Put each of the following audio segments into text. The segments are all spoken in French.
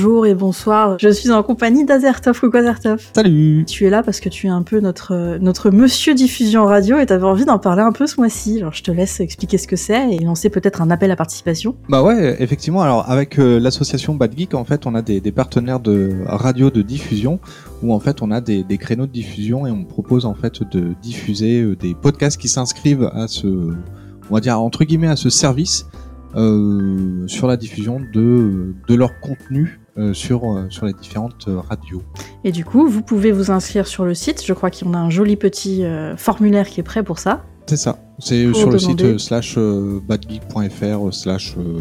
et bonsoir. Je suis en compagnie d'Azertov. Coucou Azertov. Salut Tu es là parce que tu es un peu notre, notre monsieur diffusion radio et t'avais envie d'en parler un peu ce mois-ci. Alors je te laisse expliquer ce que c'est et lancer peut-être un appel à participation. Bah ouais, effectivement. Alors avec euh, l'association Bad Geek, en fait, on a des, des, partenaires de radio de diffusion où en fait on a des, des, créneaux de diffusion et on propose en fait de diffuser euh, des podcasts qui s'inscrivent à ce, on va dire entre guillemets à ce service euh, sur la diffusion de, de leur contenu sur, euh, sur les différentes euh, radios. Et du coup, vous pouvez vous inscrire sur le site. Je crois en a un joli petit euh, formulaire qui est prêt pour ça. C'est ça. C'est sur le site euh, slash euh, badgeek.fr slash euh,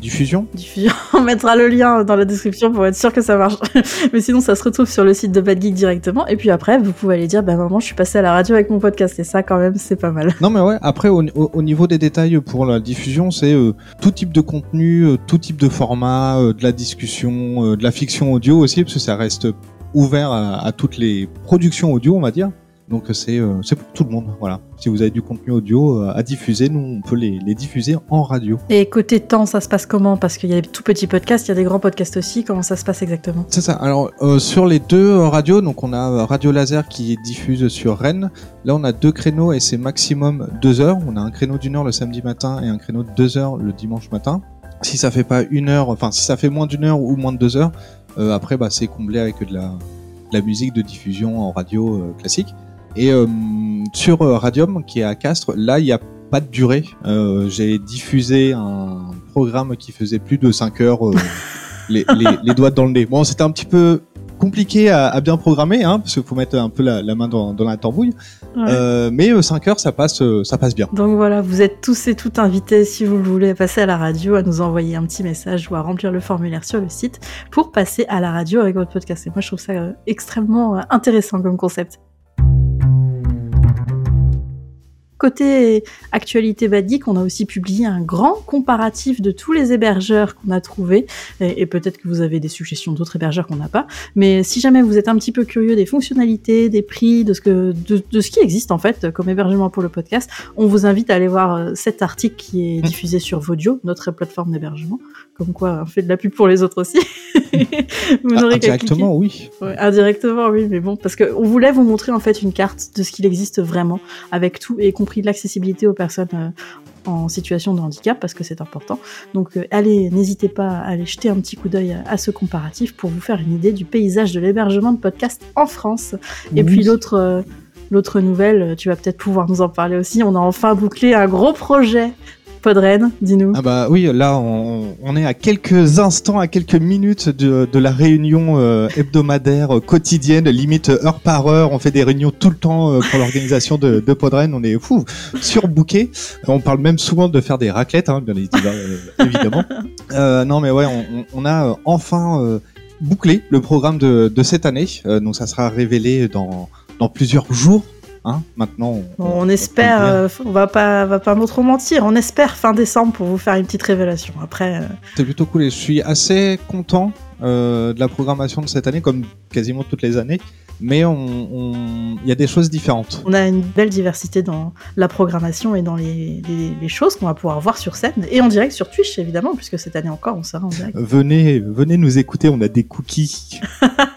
diffusion. Diffusion. On mettra le lien dans la description pour être sûr que ça marche. Mais sinon, ça se retrouve sur le site de Badgeek directement. Et puis après, vous pouvez aller dire, bah maman, je suis passé à la radio avec mon podcast. Et ça, quand même, c'est pas mal. Non, mais ouais. Après, au, au, au niveau des détails pour la diffusion, c'est euh, tout type de contenu, euh, tout type de format, euh, de la discussion, de la fiction audio aussi, parce que ça reste ouvert à, à toutes les productions audio, on va dire. Donc c'est euh, c'est pour tout le monde, voilà. Si vous avez du contenu audio euh, à diffuser, nous on peut les, les, diffuser en radio. Et côté temps, ça se passe comment? Parce qu'il y a des tout petits podcasts, il y a des grands podcasts aussi. Comment ça se passe exactement? C'est ça. Alors euh, sur les deux radios, donc on a Radio Laser qui diffuse sur Rennes. Là on a deux créneaux et c'est maximum deux heures. On a un créneau d'une heure le samedi matin et un créneau de deux heures le dimanche matin. Si ça fait pas une heure, enfin si ça fait moins d'une heure ou moins de deux heures, après bah, c'est comblé avec de la, de la musique de diffusion en radio classique. Et euh, sur Radium, qui est à Castres, là, il n'y a pas de durée. Euh, J'ai diffusé un programme qui faisait plus de 5 heures, euh, les, les, les, doigts dans le nez. Bon, c'était un petit peu compliqué à, à bien programmer, hein, parce qu'il faut mettre un peu la, la main dans, dans, la tambouille. Ouais. Euh, mais 5 heures, ça passe, ça passe bien. Donc voilà, vous êtes tous et toutes invités, si vous le voulez, à passer à la radio, à nous envoyer un petit message ou à remplir le formulaire sur le site pour passer à la radio avec votre podcast. Et moi, je trouve ça extrêmement intéressant comme concept. Côté actualité badique, on a aussi publié un grand comparatif de tous les hébergeurs qu'on a trouvés, et, et peut-être que vous avez des suggestions d'autres hébergeurs qu'on n'a pas, mais si jamais vous êtes un petit peu curieux des fonctionnalités, des prix, de ce, que, de, de, ce qui existe en fait comme hébergement pour le podcast, on vous invite à aller voir cet article qui est diffusé sur Vodio, notre plateforme d'hébergement, comme quoi on fait de la pub pour les autres aussi. vous ah, indirectement, oui. Ouais, indirectement, oui, mais bon, parce qu'on voulait vous montrer en fait une carte de ce qu'il existe vraiment, avec tout, et compris l'accessibilité aux personnes euh, en situation de handicap parce que c'est important. Donc euh, allez, n'hésitez pas à aller jeter un petit coup d'œil à, à, ce comparatif pour vous faire une idée du paysage de l'hébergement de podcast en France. Et oui. puis l'autre euh, l'autre nouvelle, tu vas peut-être pouvoir nous en parler aussi. On a enfin bouclé un gros projet Podren, dis-nous. Ah bah oui, là on, on, est à quelques instants, à quelques minutes de, de la réunion euh, hebdomadaire, euh, quotidienne, limite heure par heure. On fait des réunions tout le temps euh, pour l'organisation de, de Podren. On est fou, surbooké. On parle même souvent de faire des raclettes, hein, bien évidemment. non mais ouais, on, on a enfin bouclé le programme de, de cette année. donc ça sera révélé dans, dans plusieurs jours Hein Maintenant, on, bon, on, espère, euh, on va pas, va pas trop mentir, on espère fin décembre pour vous faire une petite révélation. Après, euh... c'est plutôt cool et je suis assez content euh, de la programmation de cette année, comme quasiment toutes les années. Mais il on, y a des choses différentes. On a une belle diversité dans la programmation et dans les, les, les choses qu'on va pouvoir voir sur scène et en direct sur Twitch évidemment, puisque cette année encore on sera en direct. Venez, venez nous écouter, on a des cookies.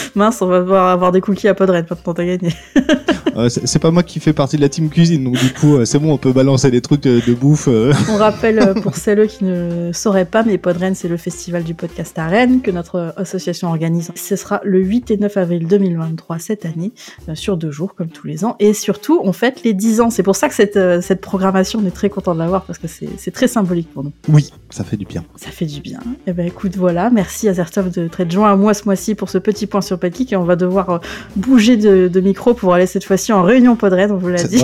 Mince, on va devoir avoir des cookies à Podred maintenant t'as gagné. euh, c'est pas moi qui fais partie de la team cuisine, donc du coup, euh, c'est bon, on peut balancer des trucs de, de bouffe. Euh. On rappelle euh, pour celles qui ne sauraient pas, mais Podren, c'est le festival du podcast à Rennes que notre association organise. Ce sera le 8 et 9 avril 2023 cette année, sur deux jours, comme tous les ans. Et surtout, on fête les 10 ans. C'est pour ça que cette, cette programmation, on est très content de l'avoir parce que c'est très symbolique pour nous. Oui, ça fait du bien. Ça fait du bien. Et eh ben écoute, voilà. Merci à Zertov de t'être joint à moi ce mois-ci pour ce petit point sur et on va devoir bouger de, de micro pour aller cette fois-ci en réunion Podred, on vous l'a dit.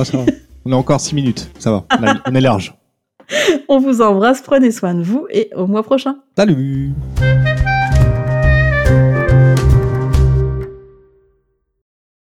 on a encore 6 minutes, ça va, on, a, on est large. on vous embrasse, prenez soin de vous et au mois prochain. Salut